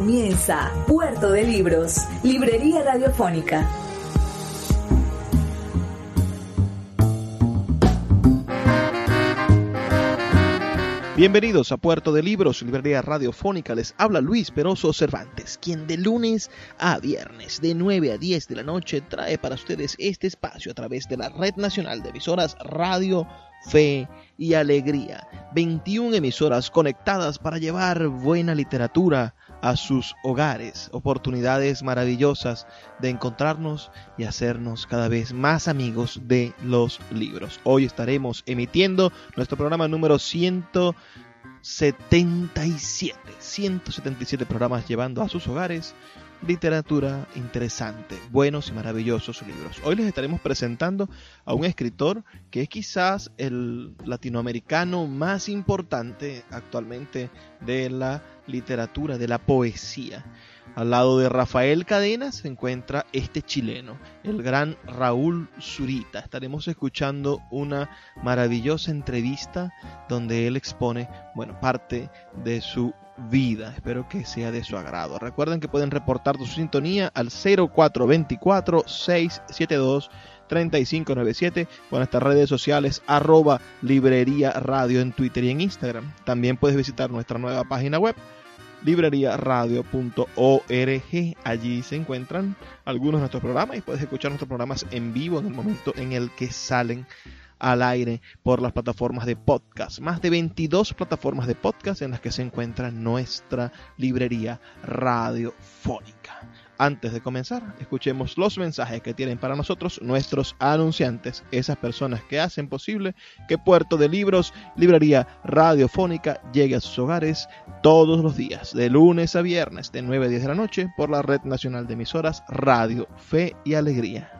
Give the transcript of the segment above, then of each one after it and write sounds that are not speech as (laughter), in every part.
Comienza Puerto de Libros, Librería Radiofónica. Bienvenidos a Puerto de Libros, Librería Radiofónica. Les habla Luis Peroso Cervantes, quien de lunes a viernes, de 9 a 10 de la noche, trae para ustedes este espacio a través de la Red Nacional de Emisoras Radio, Fe y Alegría. 21 emisoras conectadas para llevar buena literatura a sus hogares, oportunidades maravillosas de encontrarnos y hacernos cada vez más amigos de los libros. Hoy estaremos emitiendo nuestro programa número 177, 177 programas llevando a sus hogares literatura interesante, buenos y maravillosos libros. Hoy les estaremos presentando a un escritor que es quizás el latinoamericano más importante actualmente de la literatura, de la poesía. Al lado de Rafael Cadena se encuentra este chileno, el gran Raúl Zurita. Estaremos escuchando una maravillosa entrevista donde él expone, bueno, parte de su vida. Espero que sea de su agrado. Recuerden que pueden reportar su sintonía al 0424 672 3597 con nuestras redes sociales arroba librería radio en Twitter y en Instagram. También puedes visitar nuestra nueva página web libreriaradio.org. Allí se encuentran algunos de nuestros programas y puedes escuchar nuestros programas en vivo en el momento en el que salen al aire por las plataformas de podcast. Más de 22 plataformas de podcast en las que se encuentra nuestra librería radiofónica. Antes de comenzar, escuchemos los mensajes que tienen para nosotros nuestros anunciantes, esas personas que hacen posible que Puerto de Libros, Librería Radiofónica, llegue a sus hogares todos los días, de lunes a viernes, de 9 a 10 de la noche, por la Red Nacional de Emisoras Radio, Fe y Alegría.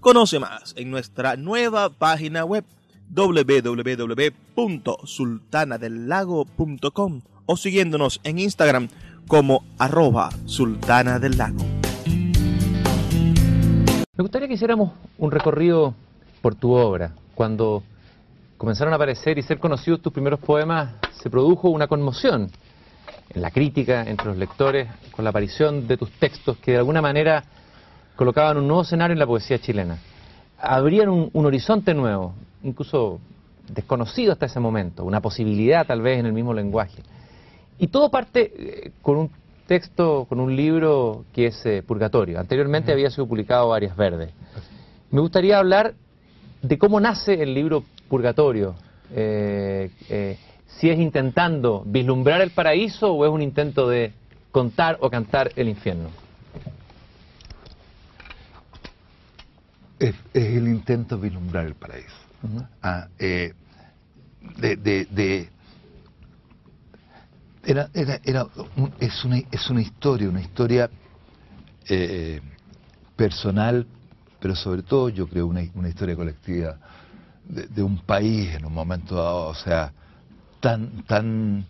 Conoce más en nuestra nueva página web www.sultanadelago.com o siguiéndonos en Instagram como arroba sultana del lago. Me gustaría que hiciéramos un recorrido por tu obra. Cuando comenzaron a aparecer y ser conocidos tus primeros poemas, se produjo una conmoción en la crítica, entre los lectores, con la aparición de tus textos que de alguna manera colocaban un nuevo escenario en la poesía chilena. Abrían un, horizonte nuevo, incluso desconocido hasta ese momento, una posibilidad tal vez en el mismo lenguaje. Y todo parte eh, con un texto, con un libro que es eh, Purgatorio. Anteriormente había sido publicado Arias Verdes. Me gustaría hablar de cómo nace el libro Purgatorio. Eh, si es intentando vislumbrar el paraíso o es un intento de contar o cantar el infierno. Es, el intento de vislumbrar el paraíso. Ah, eh, de, era, era, era es, una, es una historia, una historia eh, personal, pero sobre todo yo creo una, una historia colectiva de, de, un país en un momento dado, o sea, tan, tan,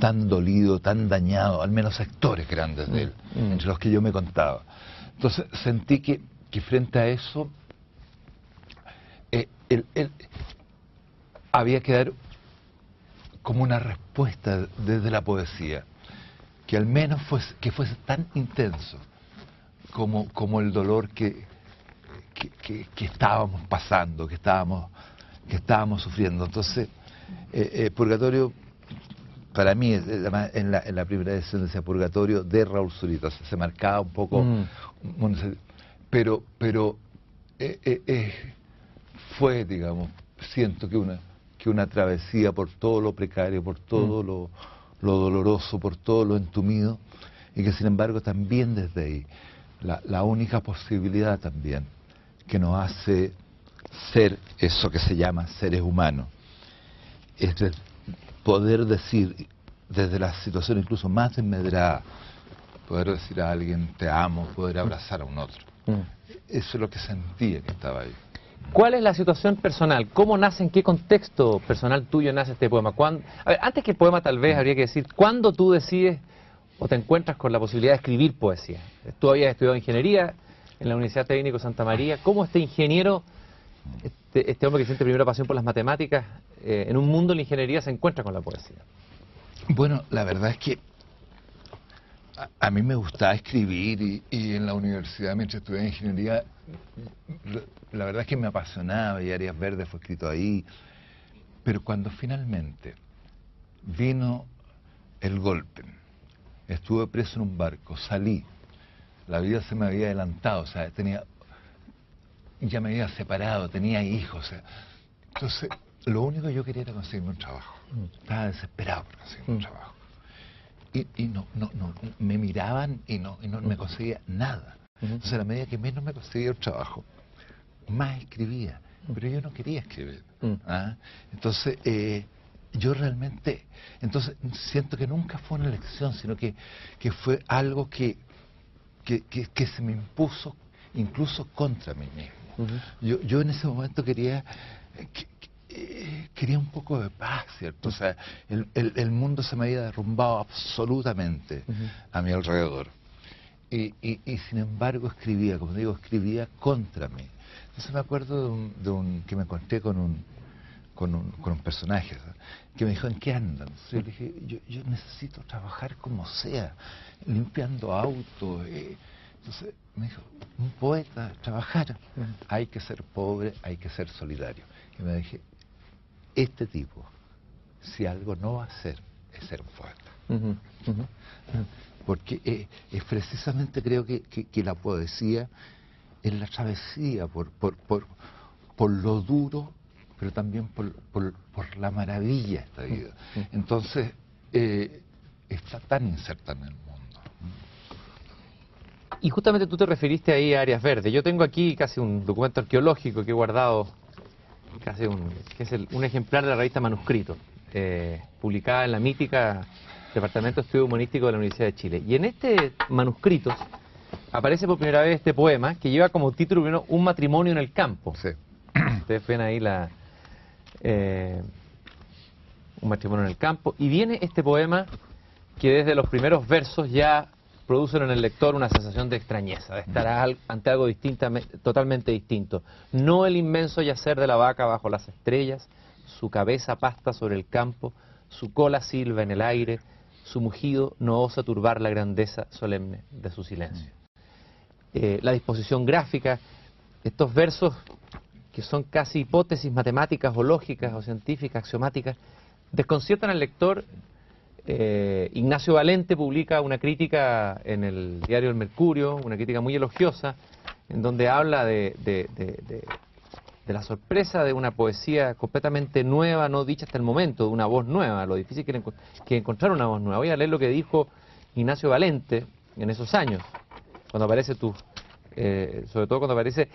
tan dolido, tan dañado, al menos sectores grandes de él, mm, mm. entre los que yo me contaba. Entonces sentí que, que frente a eso eh, había que dar como una respuesta desde la poesía, que al menos fuese, que fuese tan intenso como, como el dolor que, que, que estábamos pasando, que estábamos, que estábamos sufriendo. Entonces, eh, eh, Purgatorio para mí, en la, en la primera edición de Purgatorio de Raúl Zurita, se marcaba un poco, mm. pero, pero eh, fue, digamos, siento que una, que una travesía por todo lo precario, por todo mm. lo, lo, doloroso, por todo lo entumido, y que sin embargo también desde ahí, la, la única posibilidad también que nos hace ser eso que se llama seres humanos, es poder decir desde la situación incluso más desmedrada, poder decir a alguien te amo, poder abrazar a un otro. Mm. Eso es lo que sentía que estaba ahí. ¿Cuál es la situación personal? ¿Cómo nace, en qué contexto personal tuyo nace este poema? A ver, antes que el poema tal vez habría que decir, ¿cuándo tú decides o te encuentras con la posibilidad de escribir poesía? Tú habías estudiado ingeniería en la Universidad Técnico Santa María. ¿Cómo este ingeniero, este, este hombre que siente primera pasión por las matemáticas, eh, en un mundo de la ingeniería se encuentra con la poesía? Bueno, la verdad es que a, mí me gustaba escribir y, en la universidad mientras estudié ingeniería, la verdad es que me apasionaba y Arias Verdes fue escrito ahí. Pero cuando finalmente vino el golpe, estuve preso en un barco, salí, la vida se me había adelantado, o sea, tenía, ya me había separado, tenía hijos, entonces lo único que yo quería era conseguirme un trabajo. Mm. Estaba desesperado por conseguirme un mm. trabajo. Y, y, no, no, no, me miraban y no, y no me conseguía nada. Entonces, a la medida que menos me conseguía un trabajo, más escribía. Pero yo no quería escribir. ¿ah? Entonces, eh, yo realmente, entonces siento que nunca fue una elección, sino que, que fue algo que, que, que, se me impuso incluso contra mí mismo. yo, yo en ese momento quería, eh, quería un poco de paz, ¿cierto? O sea, el, el, mundo se me había derrumbado absolutamente a mi alrededor. Y, y, sin embargo escribía, como digo, escribía contra mí. Entonces me acuerdo de un, de un que me encontré con un, con un, con un personaje que me dijo, ¿en qué andan? Entonces yo le dije, yo, yo necesito trabajar como sea, limpiando autos. Eh". Entonces me dijo, un poeta, trabajar, hay que ser pobre, hay que ser solidario. Y me dije, este tipo, si algo no va a hacer, es ser un poeta. Porque eh, es precisamente creo que, que, la poesía es la travesía por, por, por, por lo duro, pero también por, por, la maravilla de esta vida. Entonces, eh, está tan inserta en el mundo. Y justamente tú te referiste ahí a áreas verdes. Yo tengo aquí casi un documento arqueológico que he guardado casi un, que es un ejemplar de la revista Manuscrito, eh, publicada en la mítica Departamento de Estudio Humanístico de la Universidad de Chile. Y en este manuscrito aparece por primera vez este poema que lleva como título primero Un matrimonio en el campo. Ustedes ven ahí la... Eh, un matrimonio en el campo. Y viene este poema que desde los primeros versos ya producen en el lector una sensación de extrañeza, de estar ante algo totalmente distinto. No el inmenso yacer de la vaca bajo las estrellas, su cabeza pasta sobre el campo, su cola silba en el aire, su mugido no osa turbar la grandeza solemne de su silencio. Eh, la disposición gráfica, estos versos que son casi hipótesis matemáticas o lógicas o científicas, axiomáticas, desconciertan al lector eh, Ignacio Valente publica una crítica en el diario El Mercurio, una crítica muy elogiosa, en donde habla de, la sorpresa de una poesía completamente nueva, no dicha hasta el momento, de una voz nueva, lo difícil que, que encontrar una voz nueva. Voy a leer lo que dijo Ignacio Valente en esos años, cuando aparece tú, eh, sobre todo cuando aparece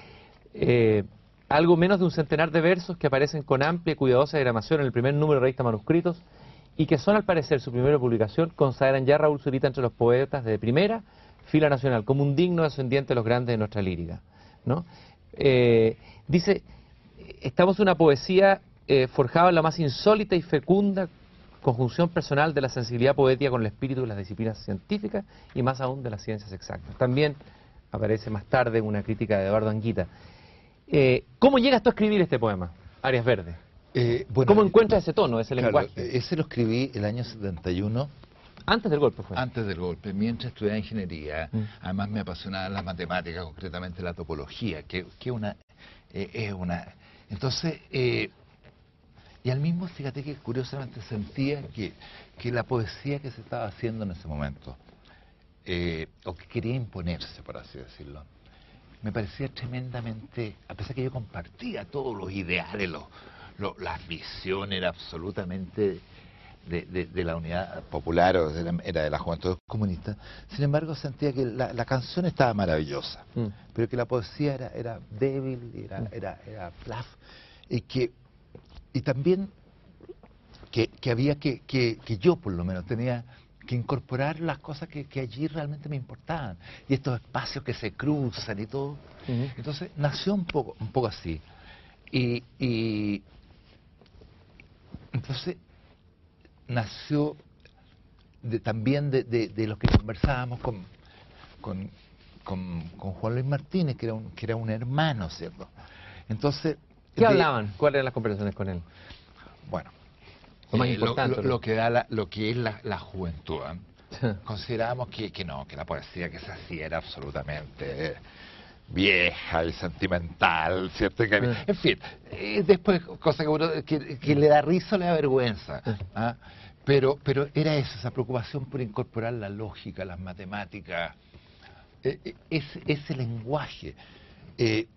eh, algo menos de un centenar de versos que aparecen con amplia y cuidadosa diagramación en el primer número de revista Manuscritos, y que son al parecer su primera publicación, consagran ya a Raúl Zurita entre los poetas de primera fila nacional, como un digno descendiente de los grandes de nuestra lírica. ¿no? Eh, dice, estamos en una poesía eh, forjada en la más insólita y fecunda conjunción personal de la sensibilidad poética con el espíritu de las disciplinas científicas y más aún de las ciencias exactas. También aparece más tarde una crítica de Eduardo Anguita. Eh, ¿Cómo llegas tú a escribir este poema, Arias Verdes? Eh, ¿Cómo encuentras ese tono, ese lenguaje? Ese lo escribí el año 71. Antes del golpe fue. Antes del golpe, mientras estudiaba ingeniería. Mm. Además me apasionaba la matemática, concretamente la topología, que, que una, eh, es una... Entonces, eh, y al mismo, fíjate que curiosamente sentía que, que la poesía que se estaba haciendo en ese momento, eh, o que quería imponerse, por así decirlo, me parecía tremendamente, a pesar que yo compartía todos los ideales, los, los, las visiones, era absolutamente de, de, la unidad popular o era de la juventud comunista, sin embargo sentía que la, la canción estaba maravillosa, mm. pero que la poesía era, era débil, era, mm. era, era flaf, y que y también que, que había que, que, que, yo por lo menos tenía que incorporar las cosas que, que, allí realmente me importaban y estos espacios que se cruzan y todo entonces nació un poco un poco así y, y entonces nació de, también de, de, de, los que conversábamos con, con, con, con, Juan Luis Martínez, que era un, que era un hermano, ¿cierto? Entonces... ¿Qué hablaban? ¿Cuáles eran las conversaciones con él? Bueno, lo, más eh, importante, lo, que da la, lo que es la, la juventud. ¿eh? Considerábamos que, que no, que la poesía que se hacía era absolutamente vieja y sentimental, ¿cierto? en fin, eh, después, cosa que, uno, que, le da risa o le da vergüenza. ¿ah? Pero, pero era eso, esa preocupación por incorporar la lógica, las matemáticas, eh, ese, ese, lenguaje que,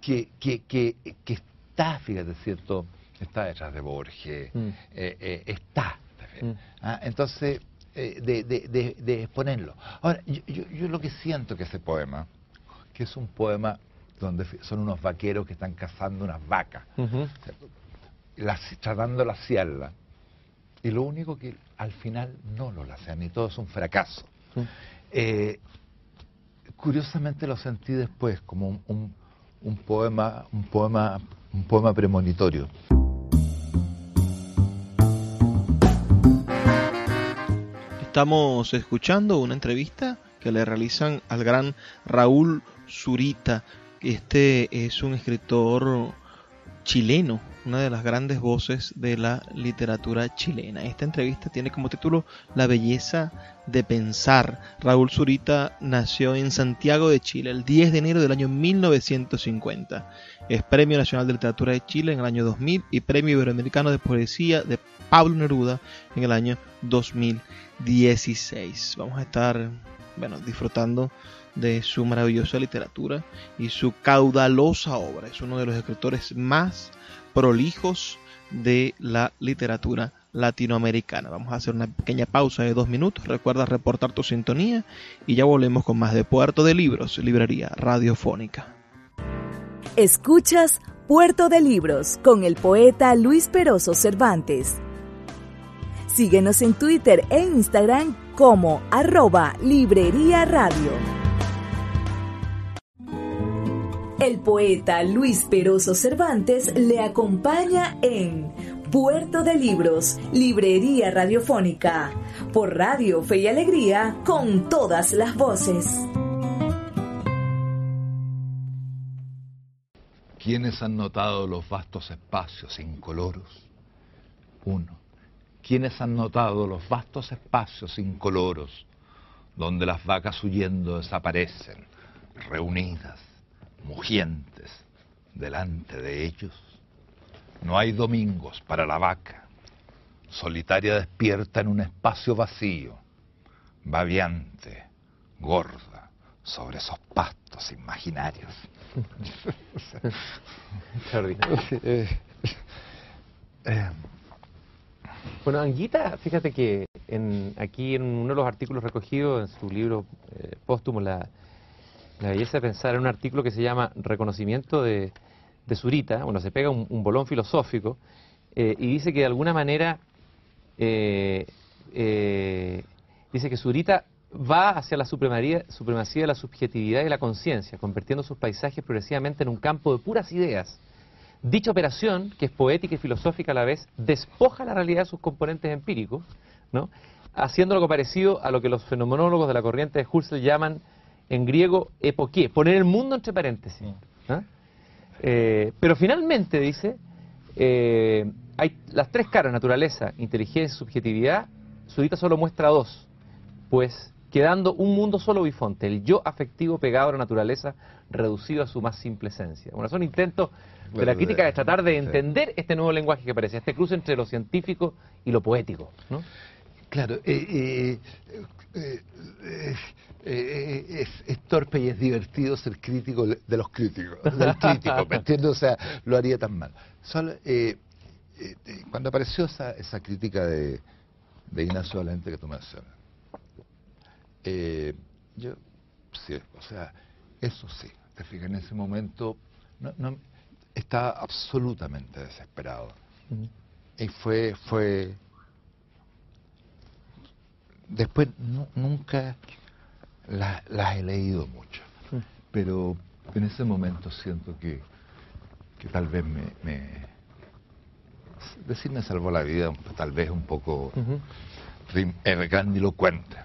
que, que, que, está, fíjate, ¿cierto? Está detrás de Borges, mm. está. Mm. ¿ah? Entonces, de, de, de, exponerlo. Ahora, yo, yo, yo lo que siento que ese poema, que es un poema donde son unos vaqueros que están cazando unas vacas, tratando de laciarla. Y lo único que al final no lo lacean, y todo es un fracaso. Eh, curiosamente lo sentí después como un, un, poema, un poema, un poema premonitorio. Estamos escuchando una entrevista que le realizan al gran Raúl Zurita. Este es un escritor chileno, una de las grandes voces de la literatura chilena. Esta entrevista tiene como título La belleza de pensar. Raúl Zurita nació en Santiago de Chile el 10 de enero del año 1950. Es Premio Nacional de Literatura de Chile en el año 2000 y Premio Iberoamericano de Poesía de Pablo Neruda en el año 2016. Vamos a estar bueno, disfrutando de su maravillosa literatura y su caudalosa obra. Es uno de los escritores más prolijos de la literatura latinoamericana. Vamos a hacer una pequeña pausa de dos minutos. Recuerda reportar tu sintonía y ya volvemos con más de Puerto de Libros, librería radiofónica. Escuchas Puerto de Libros con el poeta Luis Peroso Cervantes. Síguenos en Twitter e Instagram como arroba Librería Radio. El poeta Luis Peroso Cervantes le acompaña en Puerto de Libros, Librería Radiofónica, por Radio Fe y Alegría, con todas las voces. ¿Quiénes han notado los vastos espacios incoloros? Uno. ¿Quiénes han notado los vastos espacios incoloros donde las vacas huyendo desaparecen, reunidas? Mugientes delante de ellos. No hay domingos para la vaca, solitaria despierta en un espacio vacío, babiante, gorda, sobre esos pastos imaginarios. bueno, Anguita, fíjate que en, aquí en uno de los artículos recogidos en su libro eh, póstumo, la, la belleza de pensar en un artículo que se llama Reconocimiento de, de Zurita, bueno, se pega un, bolón filosófico eh, y dice que de alguna manera, eh, eh, dice que Zurita va hacia la supremacía, supremacía de la subjetividad y la conciencia, convirtiendo sus paisajes progresivamente en un campo de puras ideas. Dicha operación, que es poética y filosófica a la vez, despoja la realidad de sus componentes empíricos, ¿no? haciendo algo parecido a lo que los fenomenólogos de la corriente de Husserl llaman en griego epoqué, poner el mundo entre paréntesis. ¿ah? Eh, pero finalmente, dice, eh, hay las tres caras, naturaleza, inteligencia y subjetividad, Sudita solo muestra dos, pues quedando un mundo solo bifonte, el yo afectivo pegado a la naturaleza, reducido a su más simple esencia. Bueno, son intentos de la crítica de tratar de entender este nuevo lenguaje que aparece, este cruce entre lo científico y lo poético. ¿no? Claro, eh, eh, eh, es, torpe y es divertido ser crítico de los críticos, del (laughs) crítico, ¿me entiendes? O sea, lo haría tan mal. Solo, cuando apareció esa, esa crítica de, de Ignacio Valente que tú mencionas, yo, sí, o sea, eso sí, te fijas, en ese momento no, no, estaba absolutamente desesperado. Y fue, fue, después nunca las he leído mucho, pero en ese momento siento que, que tal vez me, me, decir me salvó la vida, tal vez un poco uh grandilocuente,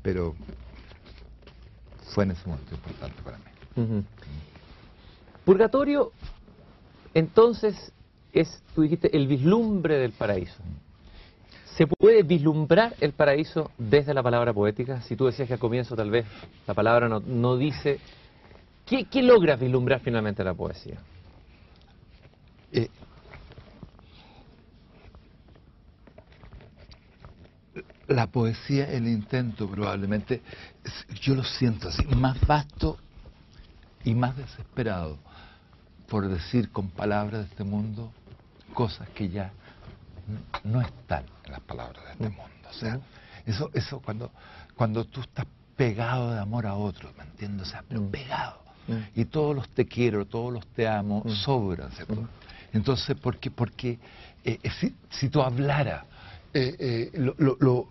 pero fue en ese momento importante para mí. Purgatorio, entonces, es, tú dijiste, el vislumbre del paraíso. ¿Se puede vislumbrar el paraíso desde la palabra poética? Si tú decías que al comienzo tal vez la palabra no, dice... ¿Qué, ¿Qué, logra vislumbrar finalmente la poesía? Eh, la poesía, el intento probablemente, yo lo siento así, más vasto y más desesperado por decir con palabras de este mundo cosas que ya no están en las palabras de este mm. mundo. O sea, eso, eso cuando, cuando tú estás pegado de amor a otro, ¿me entiendes? O sea, pero mm. pegado. Mm. Y todos los te quiero, todos los te amo, sobran, ¿cierto? Entonces, ¿por qué? Porque eh, eh, si, si, tú hablaras, eh, lo, lo,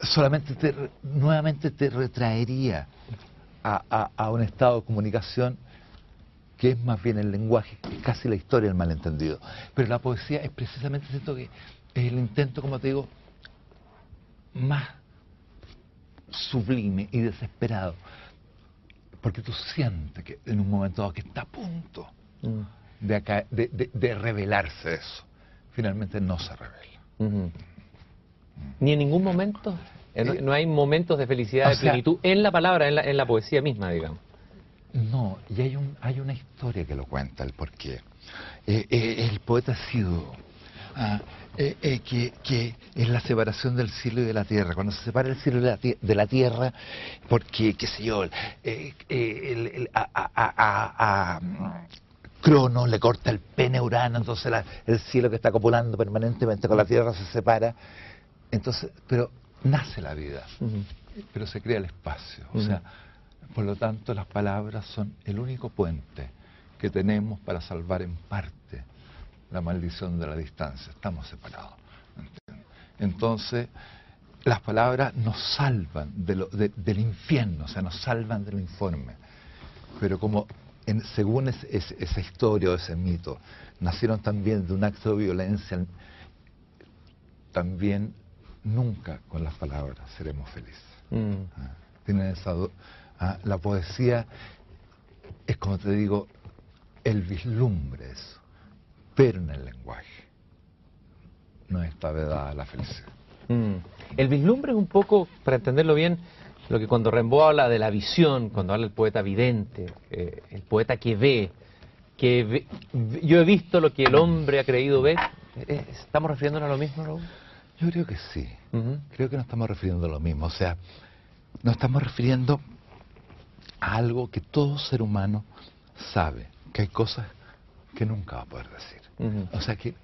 solamente te, nuevamente te retraería a, a, un estado de comunicación que es más bien el lenguaje, casi la historia del malentendido. Pero la poesía es precisamente, siento que es el intento, como te digo, más sublime y desesperado. Porque tú sientes que en un momento dado que está a punto mm. de, de, de, revelarse eso. Finalmente no se revela. Ni en ningún momento. Eh, no, hay momentos de felicidad, de plenitud en la palabra, en la, en la poesía misma, digamos. No, y hay, un, hay una historia que lo cuenta, el porqué. Eh, eh, el poeta ha sido ah, que, que, es la separación del cielo y de la tierra. Cuando se separa el cielo de la, tierra, porque, qué sé yo, a, Crono le corta el pene Urano, entonces el cielo que está copulando permanentemente con la tierra se separa. Entonces, pero nace la vida, pero se crea el espacio. O sea, por lo tanto, las palabras son el único puente que tenemos para salvar en parte la maldición de la distancia. Estamos separados. Entonces, las palabras nos salvan del infierno, o sea, nos salvan del informe. Pero como según esa historia o ese mito, nacieron también de un acto de violencia, también nunca con las palabras seremos felices. Mm. Ah, tienen esa, ah, la poesía es como te digo, el vislumbre eso, pero en el lenguaje. No está vedada la felicidad. Mm. El vislumbre es un poco, para entenderlo bien, lo que cuando Rimbaud habla de la visión, cuando habla el poeta vidente, eh, el poeta que ve, que yo he visto lo que el hombre ha creído ver, eh, ¿estamos refiriéndonos a lo mismo, Raúl? Yo creo que sí. Creo que nos estamos refiriendo a lo mismo. O sea, nos estamos refiriendo algo que todo ser humano sabe, que hay cosas que nunca va a poder decir. O sea, que,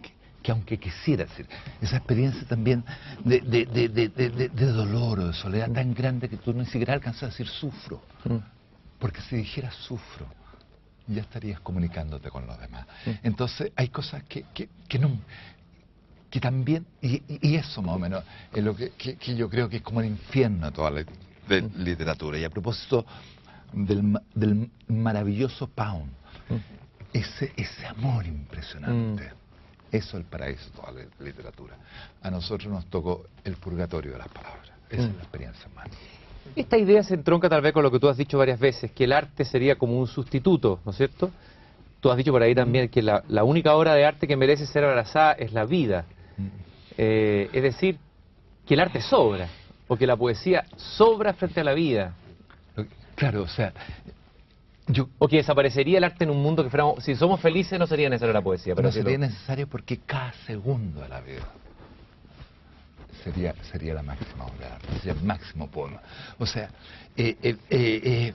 que, aunque quisiera decir, esa experiencia también de, de, de, de, dolor o de soledad tan grande que tú ni siquiera alcanzas a decir sufro. Porque si dijeras sufro, ya estarías comunicándote con los demás. Entonces, hay cosas que, que, que no que también, y, eso más o menos, es lo que, yo creo que es como el infierno de toda la literatura. Y a propósito del, del maravilloso Pound, mm. ese, ese amor impresionante, mm. eso es el paraíso de toda la literatura. A nosotros nos tocó el purgatorio de las palabras. Esa es mm. la experiencia humana. Esta idea se entronca tal vez con lo que tú has dicho varias veces, que el arte sería como un sustituto, ¿no es cierto? Tú has dicho por ahí también que la, la única obra de arte que merece ser abrazada es la vida. Eh, es decir, que el arte sobra, o que la poesía sobra frente a la vida, Claro, o sea, yo o que desaparecería el arte en un mundo que fuéramos, si somos felices no sería necesaria la poesía, pero no lo- sería necesario porque cada segundo de la vida sería, sería la máxima obra de arte, sería el máximo poema. O sea, eh, eh, eh,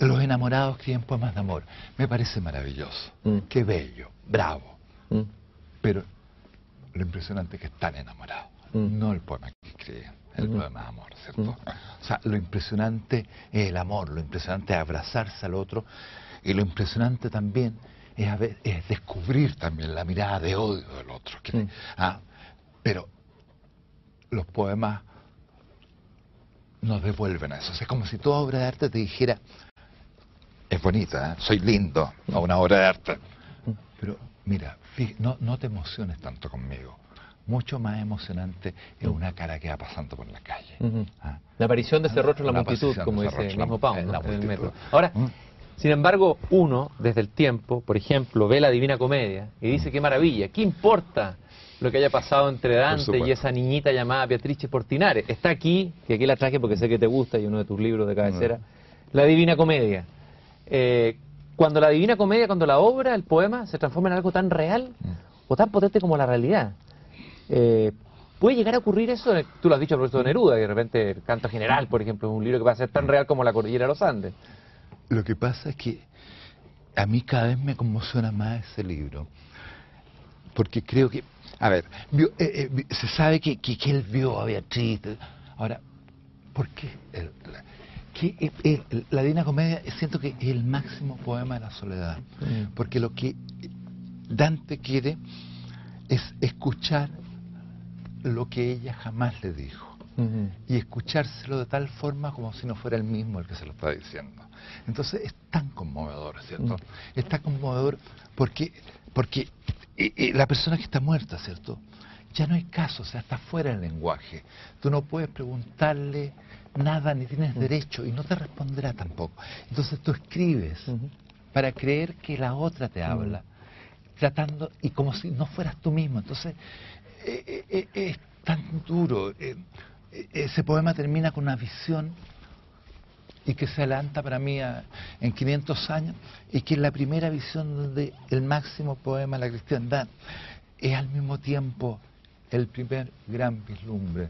los enamorados escriben poemas de amor. Me parece maravilloso. Mm. Qué bello, bravo. ¿Mm? Pero lo impresionante es que están enamorados. Mm. No el poema que escriben, el Mm. poema de amor, ¿cierto? Mm. O sea, lo impresionante es el amor, lo impresionante es abrazarse al otro y lo impresionante también es, a ver- es descubrir también la mirada de odio del otro. que- Mm. ah, pero los poemas nos devuelven a eso. O sea, es como si toda obra de arte te dijera, es bonita, ¿eh? soy lindo, a una obra de arte. Pero mira, no, no te emociones tanto conmigo. Mucho más emocionante es una cara que va pasando por la calle. Ah. La aparición de ese rostro en la, La multitud, como dice el en mismo en en el metro. Ahora, Mm. sin embargo, uno, desde el tiempo, por ejemplo, ve la Divina Comedia y dice, qué maravilla, ¿qué importa lo que haya pasado entre Dante y esa niñita llamada Beatrice Portinari? Está aquí, que aquí la traje porque sé que te gusta y uno de tus libros de cabecera, la Divina Comedia. Eh, cuando la Divina Comedia, cuando la obra, el poema, se transforma en algo tan real Mm. o tan potente como la realidad. Eh, ¿Puede llegar a ocurrir eso? Tú lo has dicho de Neruda, que de repente el canto general, por ejemplo, es un libro que va a ser tan real como la cordillera de los Andes. Lo que pasa es que a mí cada vez me conmociona más ese libro. Porque creo que, a ver, vio- eh, eh, se sabe que, que, que él vio a Beatriz. Ahora, ¿por qué? el- la, que, eh, la Divina Comedia siento que es el máximo poema de la soledad. Porque lo que Dante quiere es escuchar lo que ella jamás le dijo y escuchárselo de tal forma como si no fuera el mismo el que se lo está diciendo. Entonces es tan conmovedor, ¿cierto? Mm. Es tan conmovedor porque, porque eh, eh, la persona que está muerta, ¿cierto? Ya no hay caso, o sea, está fuera del lenguaje. Tú no puedes preguntarle nada, ni tienes derecho, y no te responderá tampoco. Entonces tú escribes para creer que la otra te habla, tratando, y como si no fueras tú mismo. Entonces, eh, eh, eh, es tan duro. ese poema termina con una visión y que se adelanta para mí a- en 500 años y que es la primera visión donde el máximo poema de la cristiandad es al mismo tiempo el primer gran vislumbre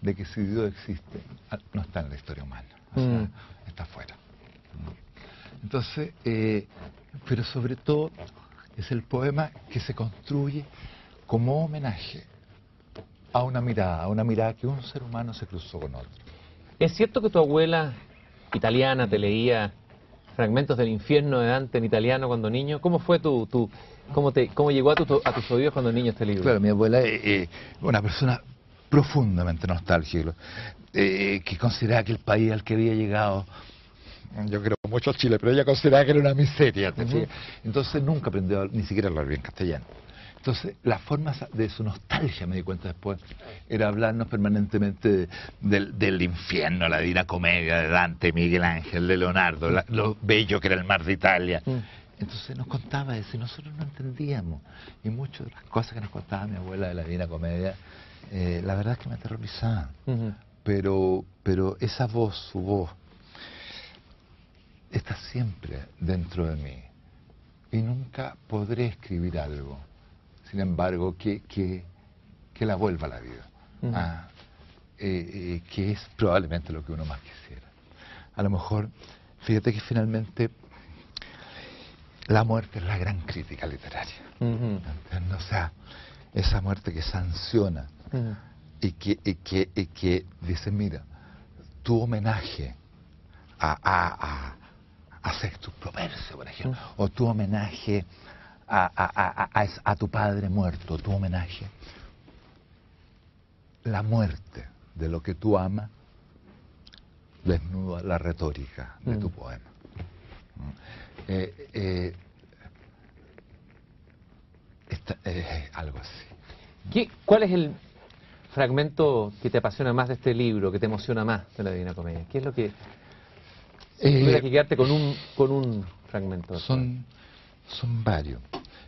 de que si Dios existe, ah, no está en la historia humana, o sea, Mm. está fuera. Entonces, eh, pero sobre todo es el poema que se construye como homenaje a una mirada, a una mirada que un ser humano se cruzó con otro. ¿Es cierto que tu abuela italiana te leía fragmentos del infierno de Dante en italiano cuando niño? ¿Cómo fue tu, tu cómo te, cómo llegó a, tu- a tus oídos cuando niño este libro? Claro, mi abuela es eh, una persona profundamente nostálgica, eh, que consideraba que el país al que había llegado, yo creo mucho Chile, pero ella consideraba que era una miseria. Entonces nunca aprendió a- ni siquiera a hablar bien castellano. Entonces, la forma sa- de su nostalgia, me di cuenta después, era hablarnos permanentemente de- del, del infierno, la divina comedia de Dante, Miguel Ángel, de Leonardo, la- lo bello que era el mar de Italia. Mm. Entonces nos contaba eso y nosotros no entendíamos. Y muchas de las cosas que nos contaba mi abuela de la Divina Comedia, eh, la verdad es que me aterrorizaban. Pero, pero esa voz, su voz, está siempre dentro de mí. Y nunca podré escribir algo, sin embargo, que, que, que la vuelva a la vida. Ah, eh, eh, que es probablemente lo que uno más quisiera. A lo mejor, fíjate que finalmente la muerte es la gran crítica literaria. O sea, esa muerte que sanciona y que, y que, y que dice, mira, tu homenaje a, a, a, a Sextus Propercio, por ejemplo, o tu homenaje a, a, a, a- tu padre muerto, tu homenaje, la muerte de lo que tú amas desnuda la retórica de tu Mm. poema. Mm. Eh, eh, esta- eh, algo así. ¿Qué- ¿Cuál es el fragmento que te apasiona más de este libro, que te emociona más de la Divina Comedia? ¿Qué es lo que... Si Eh, tuvieras que quedarte con un, con un fragmento. Son, son varios.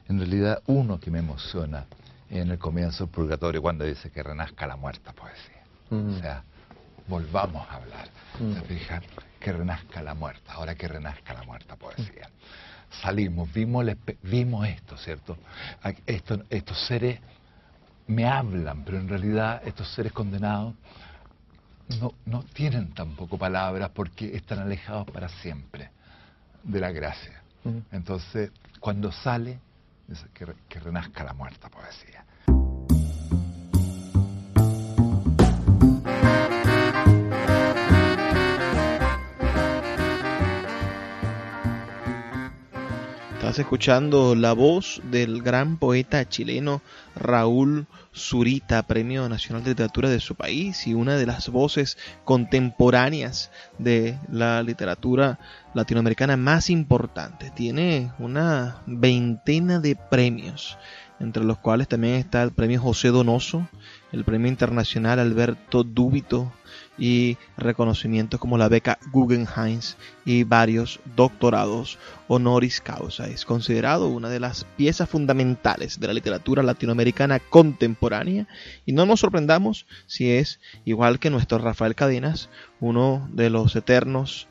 En realidad, uno que me emociona en el comienzo del purgatorio, cuando dice que renazca la muerta poesía. O sea, volvamos a hablar. Mm. Que renazca la muerta, ahora que renazca la muerta poesía. Salimos, vimos, el vimos esto, ¿cierto? Esto- estos seres me hablan, pero en realidad estos seres condenados no, no tienen tampoco palabras porque están alejados para siempre de la gracia. Entonces, cuando sale, que, que renazca la muerta poesía. Estás escuchando la voz del gran poeta chileno Raúl Zurita, Premio Nacional de Literatura de su país y una de las voces contemporáneas de la literatura latinoamericana más importante. Tiene una veintena de premios, entre los cuales también está el Premio José Donoso, el Premio Internacional Alberto Dúbito y reconocimientos como la beca Guggenheim y varios doctorados honoris causa. Es considerado una de las piezas fundamentales de la literatura latinoamericana contemporánea y no nos sorprendamos si es igual que nuestro Rafael Cadenas, uno de los eternos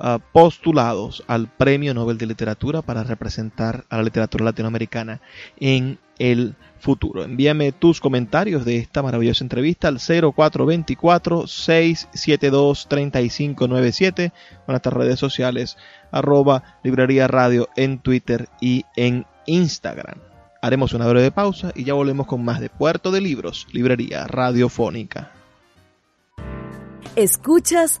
ah, postulados al Premio Nobel de Literatura para representar a la literatura latinoamericana en el futuro. Envíame tus comentarios de esta maravillosa entrevista al 0424-672-3597 o nuestras redes sociales arroba librería radio en Twitter y en Instagram. Haremos una breve pausa y ya volvemos con más de Puerto de Libros, librería radiofónica. Escuchas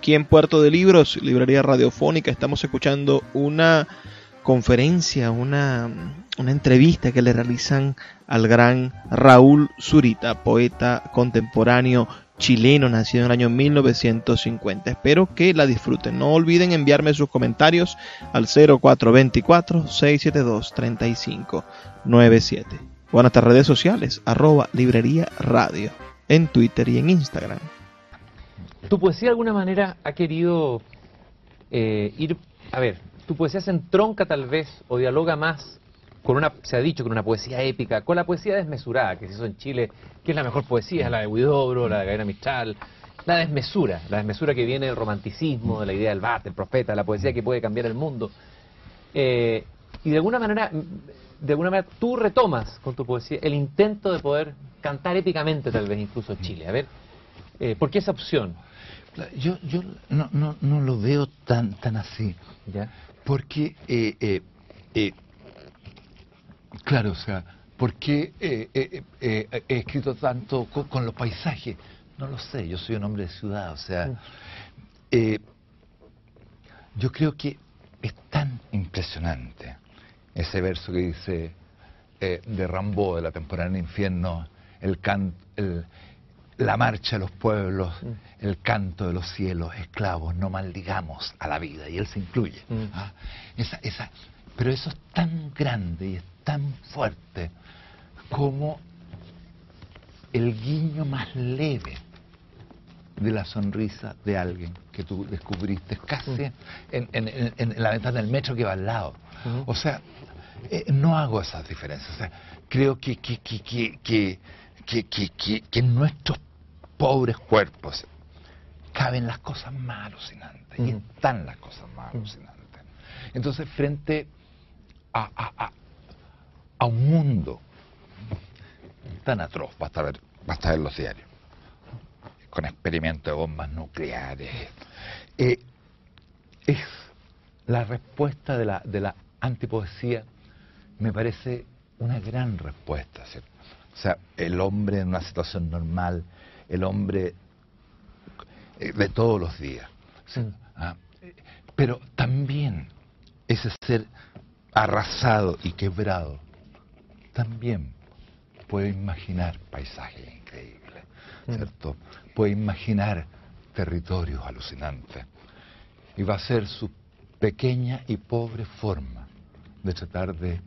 Aquí en Puerto de Libros, Librería Radiofónica, estamos escuchando una conferencia, una, una entrevista que le realizan al gran Raúl Zurita, poeta contemporáneo chileno, nacido en el año 1950. Espero que la disfruten. No olviden enviarme sus comentarios al 0424-672-3597 o a nuestras redes sociales, arroba Librería Radio, en Twitter y en Instagram. ¿Tu poesía de alguna manera ha querido eh, ir, a ver, tu poesía se entronca tal vez o dialoga más con una, se ha dicho, con una poesía épica, con la poesía desmesurada, que se hizo en Chile, que es la mejor poesía, es la de Huidobro, la de Gabriela Mistral, la desmesura, la desmesura que viene del romanticismo, de la idea del bate, el profeta, la poesía que puede cambiar el mundo. Eh, y de alguna manera, de alguna manera tú retomas con tu poesía el intento de poder cantar épicamente tal vez incluso Chile. A ver, eh, ¿por qué esa opción? Yo, yo no, no, no lo veo tan, tan así, ¿Ya? porque, eh, eh, eh, claro, o sea, ¿por qué he escrito tanto co- con, los paisajes? No lo sé, yo soy un hombre de ciudad, o sea, yo creo que es tan impresionante ese verso que dice eh, de Rambo de la temporada del infierno, el can, el- la marcha de los pueblos, Mm. el canto de los cielos, esclavos, no maldigamos a la vida, y él se incluye. Mm. ¿ah? Esa, esa, pero eso es tan grande y es tan fuerte como el guiño más leve de la sonrisa de alguien que tú descubriste casi Mm. en, en- en- en la ventana del metro que va al lado. O sea, eh, no hago esas diferencias. O sea, creo que, que, que, que, que, que, que- que- que en nuestros pobres cuerpos caben las cosas más alucinantes y Mm. están las cosas más alucinantes. Entonces, frente a, a- a- a un mundo tan atroz, basta ver, basta ver los diarios, con experimentos de bombas nucleares, eh, es la respuesta de la, de la antipoesía, me parece una gran respuesta. ¿cierto? O sea, el hombre en una situación normal, el hombre eh, de todos los días. ¿sí? Ah, eh, Pero también ese ser arrasado y quebrado, también puede imaginar paisajes increíbles. ¿cierto? Puede imaginar territorios alucinantes. Y va a ser su pequeña y pobre forma de tratar de,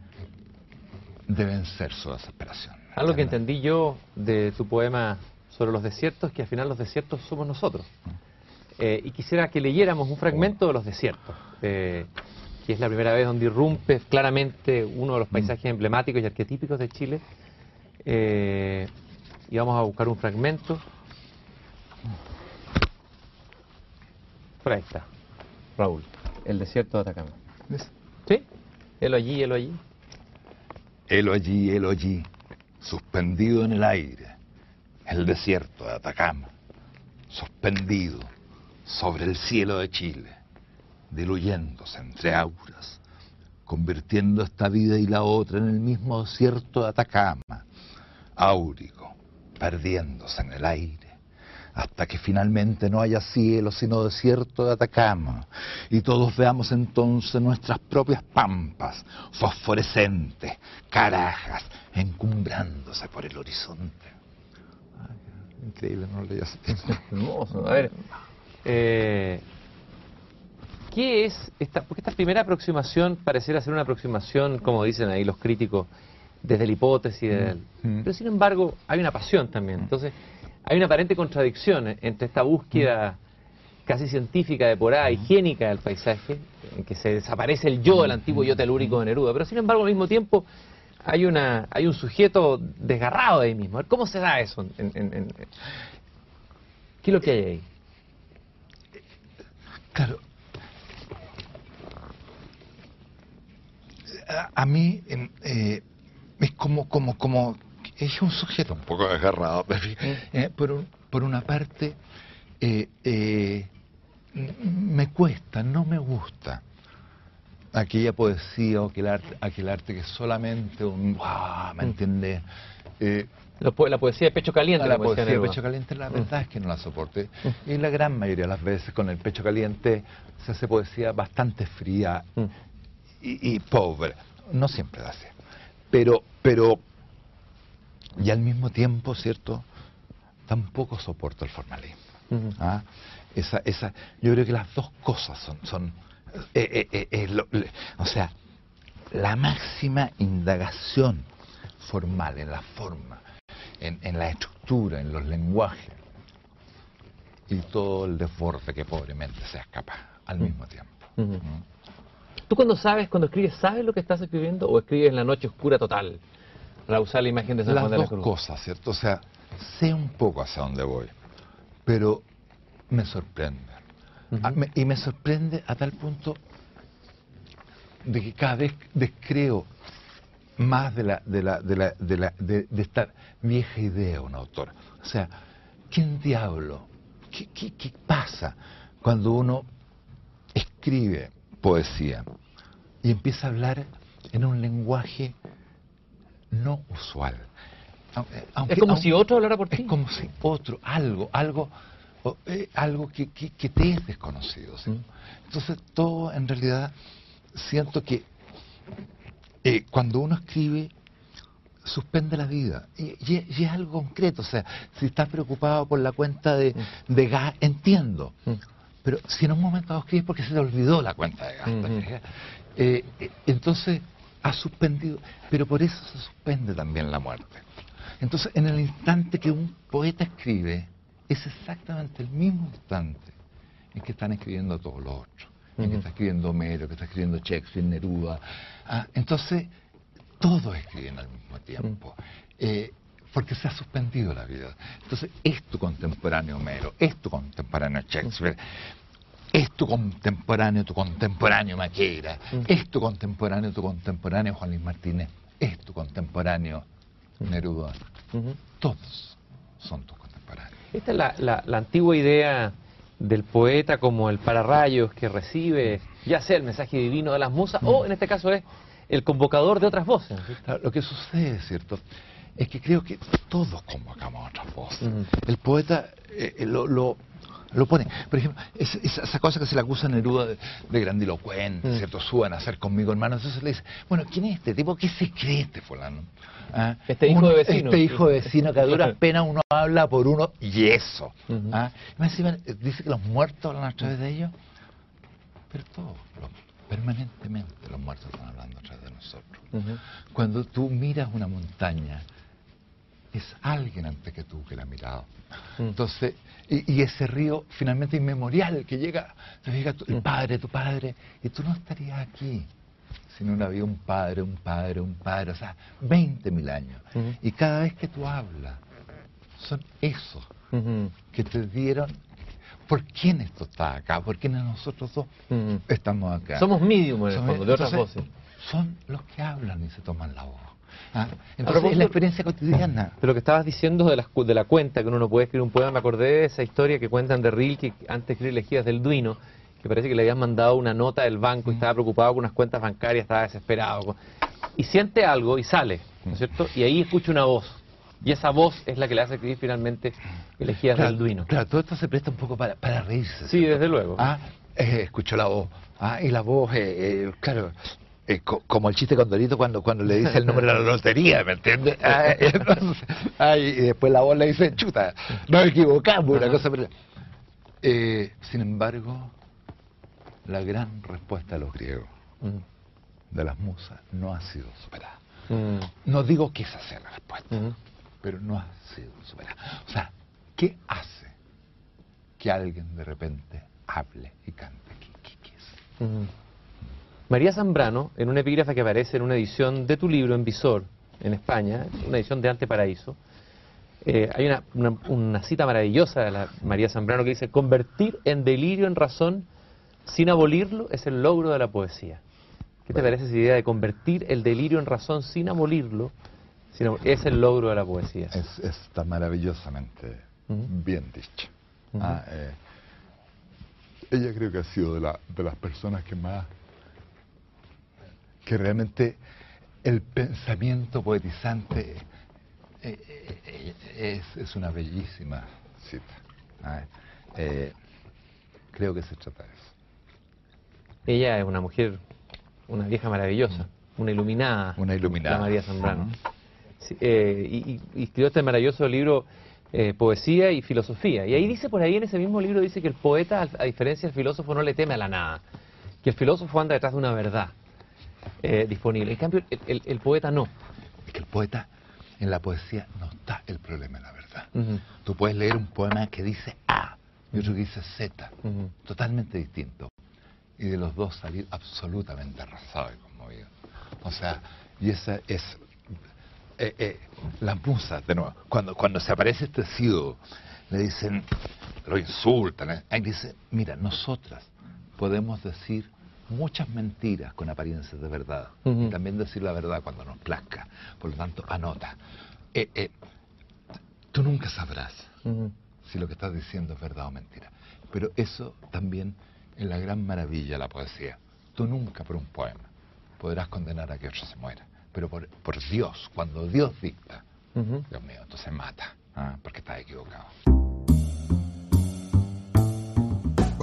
de vencer su desesperación. Algo que entendí yo de tu poema sobre los desiertos es que al final los desiertos somos nosotros. Eh, y quisiera que leyéramos un fragmento de los desiertos, eh, que es la primera vez donde irrumpe claramente uno de los paisajes emblemáticos y arquetípicos de Chile. Eh, y vamos a buscar un fragmento. Por ahí está, Raúl, el desierto de Atacama. ¿Sí? Helo allí, helo allí. Helo allí, helo allí, suspendido en el aire, el desierto de Atacama, suspendido sobre el cielo de Chile, diluyéndose entre auras, convirtiendo esta vida y la otra en el mismo desierto de Atacama, áurico, perdiéndose en el aire, hasta que finalmente no haya cielo sino desierto de Atacama, y todos veamos entonces nuestras propias pampas, fosforescentes, carajas, encumbrándose por el horizonte. Increíble, no lo leí así. (laughs) Hermoso. A ver, eh, ¿qué es esta? Porque esta primera aproximación pareciera ser una aproximación, como dicen ahí los críticos, desde la hipótesis, del- Mm. pero sin embargo hay una pasión también. Entonces, hay una aparente contradicción entre esta búsqueda casi científica, depurada, higiénica del paisaje, en que se desaparece el yo, el antiguo yo telúrico de Neruda, pero sin embargo al mismo tiempo hay una hay un sujeto desgarrado de ahí mismo. ¿Cómo se da eso? en- en- en- ¿Qué es lo que hay ahí? Claro. A, a mí eh, es como, como, como, es un sujeto un poco desgarrado, pero, (laughs) eh, por, un- por una parte eh, eh, me cuesta, no me gusta aquella poesía o aquel arte, aquel arte que es solamente un, ¡guau! ¿me entiendes? Eh, La, po- la poesía de pecho caliente. la poesía de pecho caliente, la verdad es que no la soporte. Y la gran mayoría de las veces con el pecho caliente se hace poesía bastante fría Mm. y, y pobre. No siempre la hace. Pero, pero, y al mismo tiempo, ¿cierto? Tampoco soporto el formalismo. ¿ah? Esa, esa, yo creo que las dos cosas son, son eh, eh, eh, lo- le- o sea, la máxima indagación formal en la forma, en, en la estructura, en los lenguajes y todo el desborde que pobremente se escapa al mismo tiempo. ¿Mm? ¿Tú cuando sabes, cuando escribes, sabes lo que estás escribiendo o escribes en la noche oscura total? Para usar la imagen de San Las Juan de la dos Cruz. cosas, ¿cierto? O sea, sé un poco hacia dónde voy, pero me sorprende. Ah, y me sorprende a tal punto de que cada vez descreo más de la de la de la de la de, de esta vieja idea de un autor. O sea, ¿quién diablo? ¿Qué, qué, qué pasa cuando uno escribe poesía y empieza a hablar en un lenguaje no usual? Aunque- aunque- es como aunque- si otro hablara por es ti. como si otro, algo, algo, o, eh, algo que, que- que te es desconocido. ¿sí? Mm. Entonces, todo en realidad, siento que eh, cuando uno escribe, suspende la vida. Y, y- y es algo concreto. O sea, si estás preocupado por la cuenta de, de gas, entiendo. Mm. Pero si en un momento escribes porque se te olvidó la cuenta de gastos. Ujú. Eh, eh, entonces, ha suspendido. Pero por eso se suspende también la muerte. Entonces, en el instante que un poeta escribe, es exactamente el mismo instante en que están escribiendo todos los otros. En que está escribiendo Homero, que está escribiendo Shakespeare, Neruda. Ah, entonces, todos escriben al mismo tiempo. Eh, porque se ha suspendido la vida. Entonces, es tu contemporáneo Homero, es tu contemporáneo Shakespeare, es tu contemporáneo, tu contemporáneo Maquera, Ujú. es tu contemporáneo, tu contemporáneo Juan Luis Martínez, es tu contemporáneo Neruda. Todos son tus contemporáneos. Esta es la, la- la antigua idea del poeta como el pararrayos que recibe ya sea el mensaje divino de las musas o en este caso es el convocador de otras voces. lo que sucede, ¿cierto? Es que creo que todos convocamos a otras voces. El poeta, eh, eh, lo, lo- Lo pone. Por ejemplo, es- es- esa cosa que se le acusa a Neruda de, de grandilocuente, Mm. ¿cierto? Suban a hacer conmigo, hermano. Entonces le dice, bueno, ¿quién es este tipo? ¿Qué se cree este fulano? ¿Ah? Este hijo de vecino. Este hijo de vecino que a duras (laughs) penas uno habla por uno y eso. ¿Ah? Y más encima, eh, dice que los muertos hablan a través de ellos. Pero todos, permanentemente los muertos están hablando a través de nosotros. Cuando tú miras una montaña, es alguien antes que tú que la ha mirado. Mm. Entonces, y, y ese río finalmente inmemorial que llega, te llega tu- el Mm. padre, tu padre, y tú no estarías aquí si no había un padre, un padre, un padre, o sea, 20 mil años. Ujú. Y cada vez que tú hablas, son esos que te dieron. ¿Por quién esto está acá? ¿Por quién nosotros dos estamos acá? Somos medium en el fondo, de otras entonces, voces. Son los que hablan y se toman la voz. ¿Ah? Entonces, propósito- es la experiencia cotidiana. De lo que estabas diciendo de la, cu- de la cuenta, que uno no puede escribir un poema, me acordé de esa historia que cuentan de Rilke, antes de escribir Elegías del Duino, que parece que le habían mandado una nota del banco y estaba preocupado con unas cuentas bancarias, estaba desesperado. Y siente algo y sale, ¿no es cierto? Y ahí escucha una voz. Y esa voz es la que le hace escribir finalmente Elegías del Duino. claro, todo esto se presta un poco para, para reírse. Sí, ¿cierto? desde luego. Ah, eh, escuchó la voz. Ah, y la voz, eh, eh, claro, eh, co- como el chiste con Dorito cuando, cuando le dice el número de la lotería, ¿me entiendes? (laughs) Ah, eh, entonces, ah, y después la voz le dice, chuta, nos equivocamos, una cosa. Eh, sin embargo, la gran respuesta de los griegos, Mm, de las musas, no ha sido superada. mm, No digo que esa sea la respuesta, mm. pero no ha sido superada. O sea, ¿qué hace que alguien de repente hable y cante? ¿Qué, qué- qué es? María Zambrano, en una epígrafe que aparece en una edición de tu libro en Visor, en España, una edición de Anteparaíso, eh, hay una, una- una cita maravillosa de la María Zambrano que dice, convertir en delirio en razón sin abolirlo es el logro de la poesía. ¿Qué te parece esa idea de convertir el delirio en razón sin abolirlo? sin es el logro de la poesía. Es, está maravillosamente bien dicho. Ah, eh, ella creo que ha sido de, la- de las personas que más, que realmente el pensamiento poetizante eh, eh, es, es una bellísima cita. Ah, eh, creo que se trata de eso. Ella es una mujer, una vieja maravillosa, una iluminada. Una iluminada. La María Zambrano. Ujú. Sí, eh, y, y- escribió este maravilloso libro eh, Poesía y Filosofía. Y ahí dice, por ahí en ese mismo libro, dice que el poeta, a, a diferencia del filósofo, no le teme a la nada. Que el filósofo anda detrás de una verdad eh, disponible. En cambio, el, el- el poeta no. Es que el poeta, en la poesía, no está el problema la verdad. Ujú, Tú puedes leer un poema que dice A y otro que dice Z, ujú. totalmente distinto. Y de los dos salir absolutamente arrasado y conmovido. O sea, y esa es eh, eh, la musa, de nuevo. Cuando, cuando se aparece este ciego, le dicen, lo insultan. ¿eh? Ahí dice, mira, nosotras podemos decir muchas mentiras con apariencias de verdad. Y también decir la verdad cuando nos plazca. Por lo tanto, anota. Eh, eh, tú nunca sabrás si lo que estás diciendo es verdad o mentira. Pero eso también es la gran maravilla de la poesía. Tú nunca por un poema podrás condenar a que otro se muera. Pero por, por Dios, cuando Dios dicta. Dios mío, entonces mata, ¿ah? porque estás equivocado.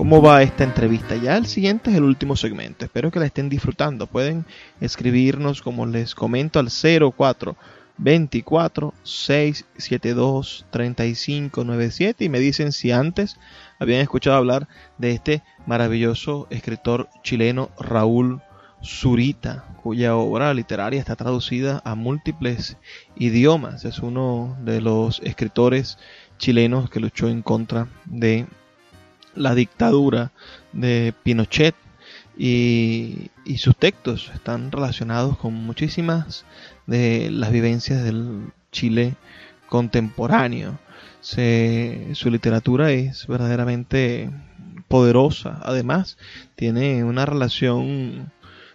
¿Cómo va esta entrevista? Ya el siguiente es el último segmento. Espero que la estén disfrutando. Pueden escribirnos, como les comento, al 04 24 672 3597 y me dicen si antes habían escuchado hablar de este maravilloso escritor chileno Raúl Zurita, cuya obra literaria está traducida a múltiples idiomas. Es uno de los escritores chilenos que luchó en contra de la dictadura de Pinochet y, sus textos están relacionados con muchísimas de las vivencias del Chile contemporáneo. Su literatura es verdaderamente poderosa. Además, tiene una relación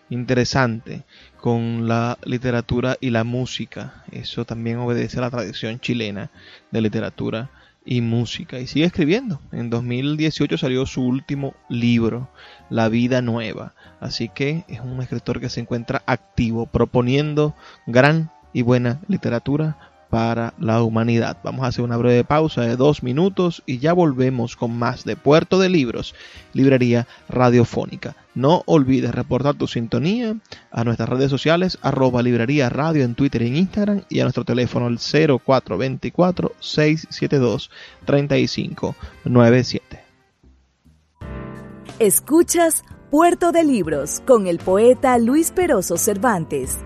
interesante con la literatura y la música. Eso también obedece a la tradición chilena de literatura y música. Y sigue escribiendo. En 2018 salió su último libro, La vida nueva. Así que es un escritor que se encuentra activo, proponiendo gran y buena literatura para la humanidad. Vamos a hacer una breve pausa de dos minutos y ya volvemos con más de Puerto de Libros, librería radiofónica. No olvides reportar tu sintonía a nuestras redes sociales, arroba librería radio en Twitter y Instagram y a nuestro teléfono el 0424-672-3597. Escuchas Puerto de Libros con el poeta Luis Peroso Cervantes.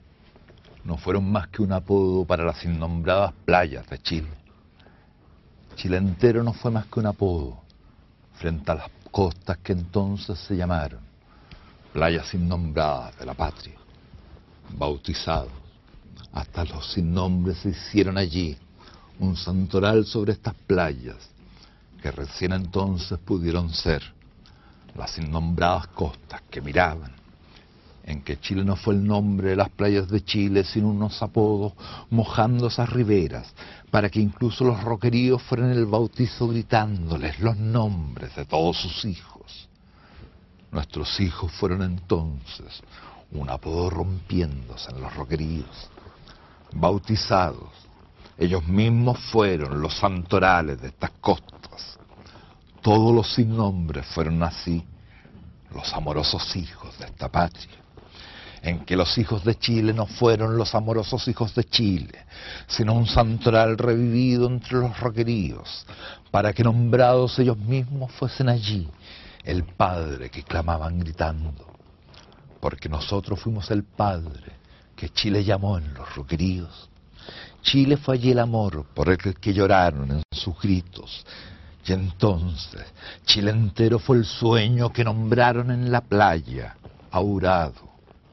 no fueron más que un apodo para las innombradas playas de Chile. Chile entero no fue más que un apodo frente a las costas que entonces se llamaron playas innombradas de la patria, bautizados. Hasta los sin nombres se hicieron allí un santoral sobre estas playas que recién entonces pudieron ser las innombradas costas que miraban en que Chile no fue el nombre de las playas de Chile, sino unos apodos mojando esas riberas, para que incluso los roqueríos fueran el bautizo gritándoles los nombres de todos sus hijos. Nuestros hijos fueron entonces un apodo rompiéndose en los roqueríos, bautizados. Ellos mismos fueron los santorales de estas costas. Todos los sin nombres fueron así, los amorosos hijos de esta patria en que los hijos de Chile no fueron los amorosos hijos de Chile, sino un santoral revivido entre los roqueríos, para que nombrados ellos mismos fuesen allí el Padre que clamaban gritando, porque nosotros fuimos el Padre que Chile llamó en los roqueríos. Chile fue allí el amor por el que lloraron en sus gritos, y entonces Chile entero fue el sueño que nombraron en la playa, aurado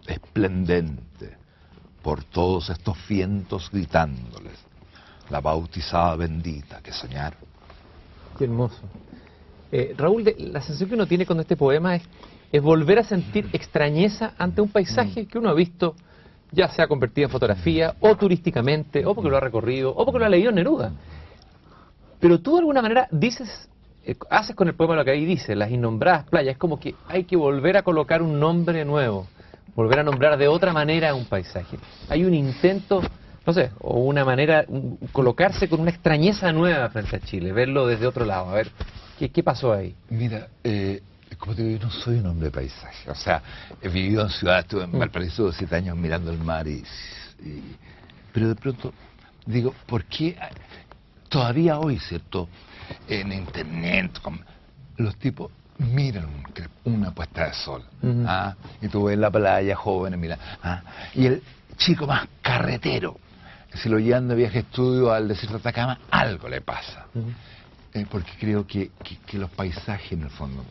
esplendente por todos estos vientos gritándoles la bautizada bendita que soñaron. Qué hermoso. Eh, Raúl, la sensación que uno tiene con este poema es, es volver a sentir extrañeza ante un paisaje que uno ha visto, ya se ha convertido en fotografía, o turísticamente, o porque lo ha recorrido, o porque lo ha leído Neruda. Pero tú de alguna manera dices, eh, haces con el poema lo que ahí dice, las innombradas playas, es como que hay que volver a colocar un nombre nuevo volver a nombrar de otra manera un paisaje. Hay un intento, no sé, o una manera, colocarse con una extrañeza nueva frente a Chile, verlo desde otro lado, a ver, ¿qué, qué pasó ahí? Mira, eh, como te digo, yo no soy un hombre de paisaje, o sea, he vivido en ciudades, estuve en mm. Valparaíso siete años mirando el mar y, pero de pronto digo, ¿por qué todavía hoy, cierto, en internet, los tipos miran una puesta de sol. ¿ah? Y tú ves la playa, jóvenes, mira. ¿ah? Y el chico más carretero, si lo llevan de viaje estudio al desierto de Atacama, algo le pasa. Eh, porque creo que, los paisajes, en el fondo,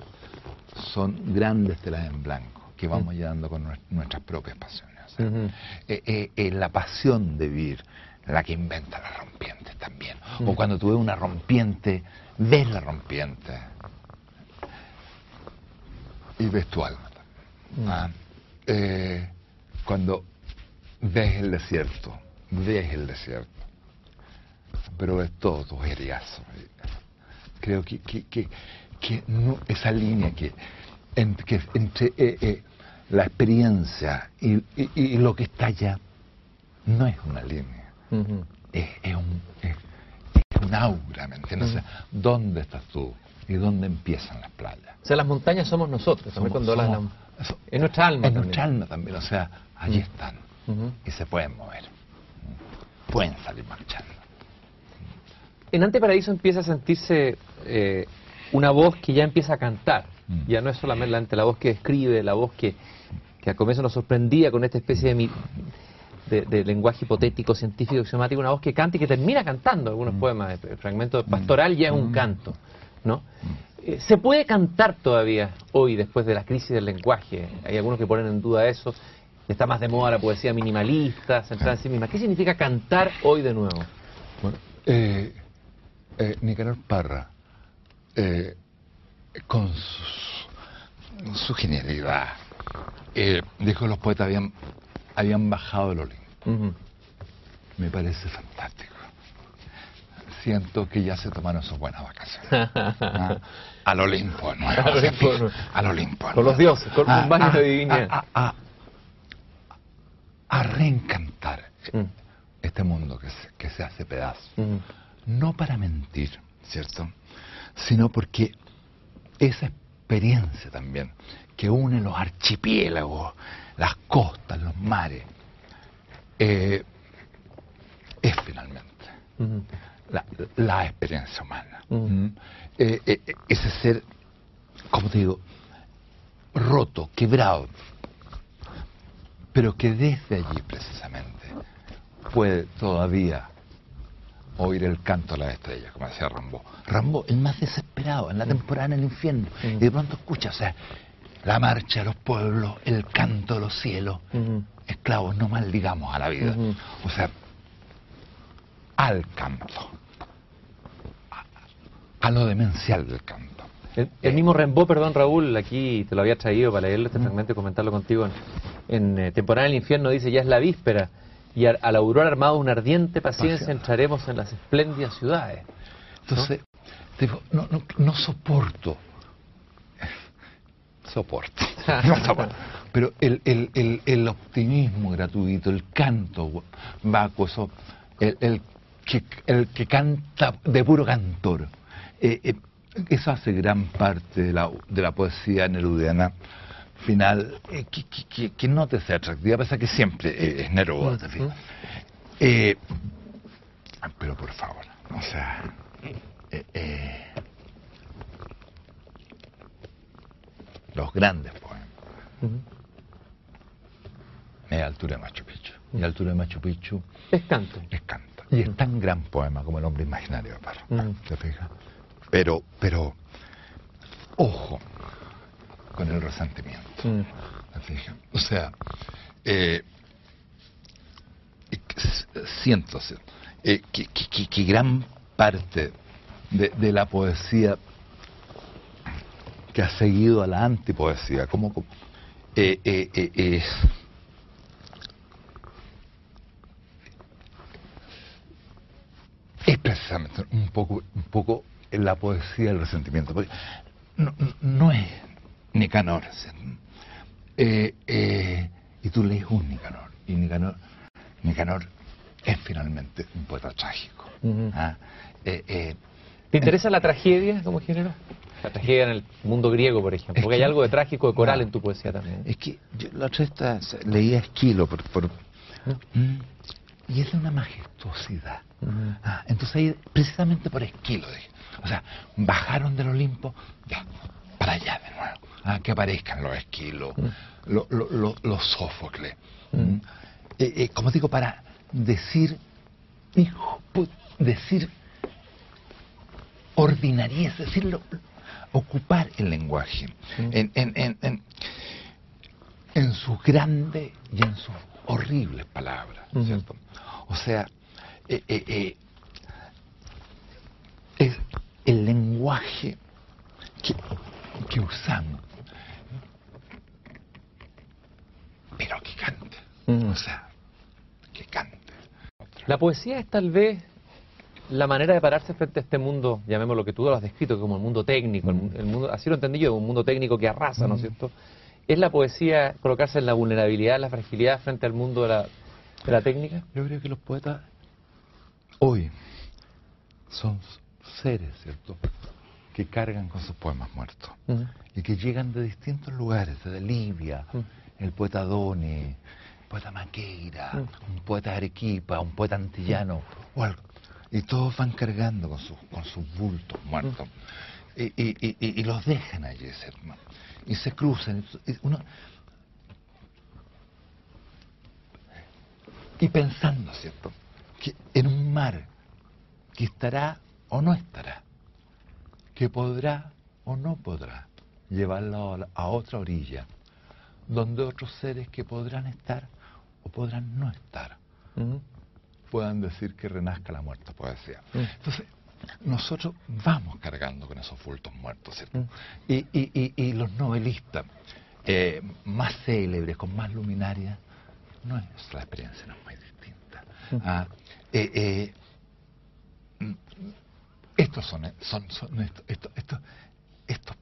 son grandes telas en blanco que vamos llevando con nuestras propias pasiones. Eh, eh, la pasión de vivir, la que inventa las rompientes también. O cuando tú ves una rompiente, ves la rompiente y ves tu alma. Mm. Ah, eh, cuando ves el desierto, ves el desierto, pero ves todo tu jeriazo. Creo que, que, que, esa línea que, entre eh, eh, la experiencia y, y, lo que está allá no es una línea, es, es, un, es, un aura, ¿me entiendes? ¿Dónde estás tú? Y dónde empiezan las playas. O sea, las montañas somos nosotros, también cuando somos, Es nuestra alma. Es nuestra alma también, o sea, allí están y se pueden mover. Pueden salir marchando. En Anteparaíso empieza a sentirse eh, una voz que ya empieza a cantar. Mm. Ya no es solamente la voz que escribe, la voz que, que al comienzo nos sorprendía con esta especie de, de, lenguaje hipotético, científico, axiomático, una voz que canta y que termina cantando algunos mm. poemas. El fragmento pastoral ya es un mm. canto. ¿No? Eh, ¿Se puede cantar todavía hoy después de la crisis del lenguaje? Hay algunos que ponen en duda eso. Está más de moda la poesía minimalista, centrada en sí misma. ¿Qué significa cantar hoy de nuevo? Bueno, eh, eh, Nicanor Parra, eh, con su, su genialidad, eh, dijo que los poetas habían, habían bajado el Olimpo. Me parece fantástico. Siento que ya se tomaron sus buenas vacaciones. Ah, (laughs) Al Olimpo, ¿no? Al Olimpo, ¿no? Al Olimpo. Con ¿no? los dioses, con un baño de divinidad. A, a- a reencantar Mm. este mundo que se, que se hace pedazos. Ujú. No para mentir, ¿cierto? Sino porque esa experiencia también que une los archipiélagos, las costas, los mares, eh, es finalmente Ujú. La, la experiencia humana. Mm. ¿Mm? Eh, eh, eh, ese ser, como te digo, roto, quebrado, pero que desde allí precisamente puede todavía oír el canto de las estrellas, como decía Rambo. Rambo, el más desesperado, en la temporada en el infierno, Mm. y de pronto escucha, o sea, la marcha de los pueblos, el canto de los cielos, esclavos, no maldigamos a la vida. Ujú. O sea, al canto, a, a lo demencial del canto. El, el mismo Rimbaud, perdón Raúl, aquí te lo había traído para leerlo este fragmento y comentarlo contigo en, en eh, Temporada del Infierno, dice, ya es la víspera y a, a la aurora armado una ardiente paciencia entraremos en las espléndidas ciudades. Entonces, digo, no, no, no soporto. (laughs) Soporto. (laughs) No soporto. Pero el, el, el, el optimismo gratuito, el canto vacuo, eso, el, el, que, el que canta de puro cantor, eh, eh, eso hace gran parte de la, de la poesía nerudiana final, eh, que, que, que, que no te sea atractiva, a pesar que siempre es Neruda, te fijas. Pero por favor, o sea, los grandes poemas, es altura de Machu Picchu. Y altura de Machu Picchu Es canto. es canto. Y es tan gran poema como el hombre imaginario de Parra. ¿Te fijas? Pero, pero, ojo con el resentimiento. ¿Te fijas? O sea, eh, siento eh, que, que- que- que gran parte de, de la poesía que ha seguido a la antipoesía, como, eh, eh, eh, eh, es precisamente un poco, un poco en la poesía del resentimiento. Porque no, es Nicanor. Eh, eh, y tú lees un Nicanor. Y Nicanor, Nicanor es finalmente un poeta trágico. ¿ah? Eh, ¿Te interesa la tragedia como género? La tragedia en el mundo griego, por ejemplo. Porque hay algo de trágico, de coral No. en tu poesía también. Es que yo la otra vez leía Esquilo por, por- Mm, y es de una majestuosidad. Ah, entonces ahí, precisamente por Esquilo, dije. O sea, bajaron del Olimpo, ya, para allá de nuevo. Ah, que aparezcan los Esquilos, lo- lo- lo- los Sófocles. Mm. Eh, eh, como digo, para decir, hijo, decir ordinariez, decirlo, ocupar el lenguaje en, en, en, en, en sus grandes y en sus horribles palabras, Ujú. ¿cierto? O sea, eh, eh, eh, es el lenguaje que, que usamos, pero que cante, Ujú. o sea, que cante. La poesía es tal vez la manera de pararse frente a este mundo, llamémoslo que tú lo has descrito como el mundo técnico, el, el mundo, así lo entendí yo, un mundo técnico que arrasa, ¿no es cierto? ¿Es la poesía colocarse en la vulnerabilidad, la fragilidad frente al mundo de la, de la técnica? Yo creo que los poetas hoy son seres, ¿cierto?, que cargan con sus poemas muertos y que llegan de distintos lugares, desde Libia, el poeta Doni, el poeta Maqueira, un poeta Arequipa, un poeta antillano, o algo. y todos van cargando con sus, con sus bultos muertos. Y, y- y- y- y los dejan allí, ¿cierto? Y se cruzan. y uno- y pensando, ¿cierto? Que en un mar que estará o no estará, que podrá o no podrá llevarlo a otra orilla, donde otros seres que podrán estar o podrán no estar puedan decir que renazca la muerta poesía. Mm. Entonces, nosotros vamos cargando con esos bultos muertos, ¿cierto? Mm. Y, y, y, y los novelistas eh, más célebres, con más luminaria, nuestra experiencia no es muy distinta. Mm. Ah, eh, eh, mm, estos son, son, son estos, estos, estos, estos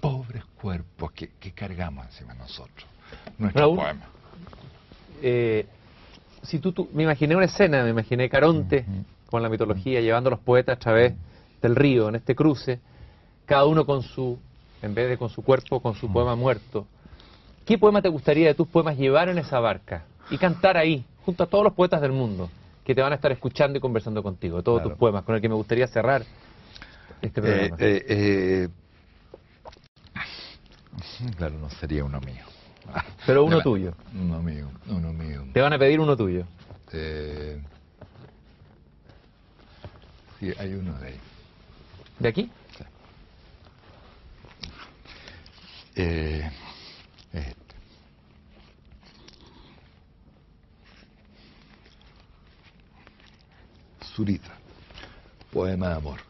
pobres cuerpos que, que cargamos encima de nosotros. Nuestro Raúl, poema. Eh, si tú, tú- me imaginé una escena, me imaginé Caronte. Con la mitología, llevando a los poetas a través del río, en este cruce, cada uno con su, en vez de con su cuerpo, con su poema muerto. ¿Qué poema te gustaría de tus poemas llevar en esa barca y cantar ahí, junto a todos los poetas del mundo, que te van a estar escuchando y conversando contigo, todos Claro. tus poemas, con el que me gustaría cerrar este Eh, programa? eh, eh, (laughs) claro, no sería uno mío. Pero uno tuyo. Uno mío, uno mío. Te van a pedir uno tuyo. Eh, sí, hay uno de ahí. ¿De aquí? Eh, este. Zurita, poema de amor.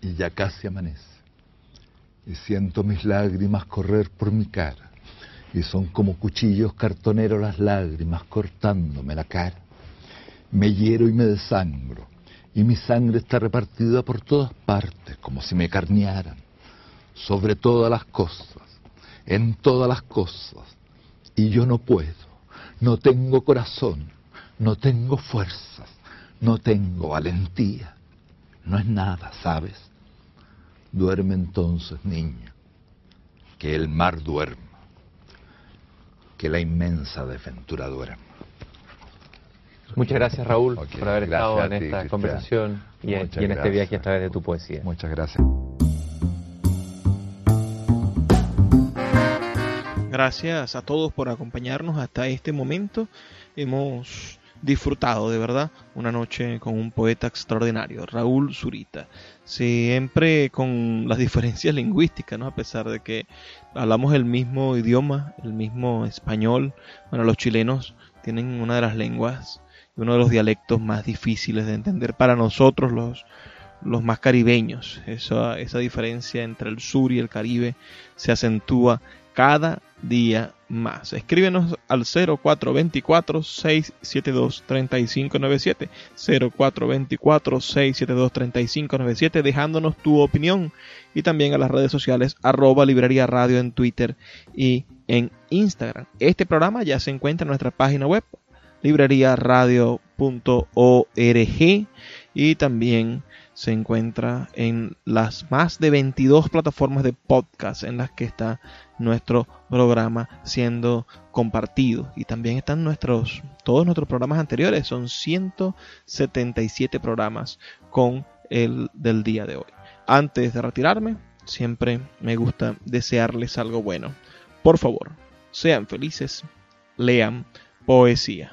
Y ya casi amanece. Y siento mis lágrimas correr por mi cara. Y son como cuchillos cartoneros las lágrimas cortándome la cara. Me hiero y me desangro. Y mi sangre está repartida por todas partes, como si me carnearan sobre todas las cosas, en todas las cosas. Y yo no puedo, no tengo corazón, no tengo fuerzas, no tengo valentía. No es nada, ¿sabes? Duerme entonces, niña, que el mar duerma, que la inmensa desventura duerma. Muchas gracias, Raúl, por haber gracias estado en ti, esta Cristian. conversación y, en- Muchas y en este viaje a través de tu poesía. Muchas gracias. Gracias a todos por acompañarnos hasta este momento. Hemos disfrutado de verdad una noche con un poeta extraordinario, Raúl Zurita. Siempre con las (laughs) diferencias lingüísticas, ¿no? A pesar de que hablamos el mismo idioma, el mismo español. Bueno, los chilenos tienen una de las lenguas uno de los dialectos más difíciles de entender para nosotros los los más caribeños. Esa, esa diferencia entre el sur y el Caribe se acentúa cada día más. Escríbenos al 0424-672-3597. 0424-672-3597 dejándonos tu opinión y también a las redes sociales arroba librería radio en Twitter y en Instagram. Este programa ya se encuentra en nuestra página web libreriaradio.org y también se encuentra en las más de 22 plataformas de podcast en las que está nuestro programa siendo compartido. Y también están nuestros todos nuestros programas anteriores. Son 177 programas con el del día de hoy. Antes de retirarme siempre me gusta desearles algo bueno. Por favor sean felices lean poesía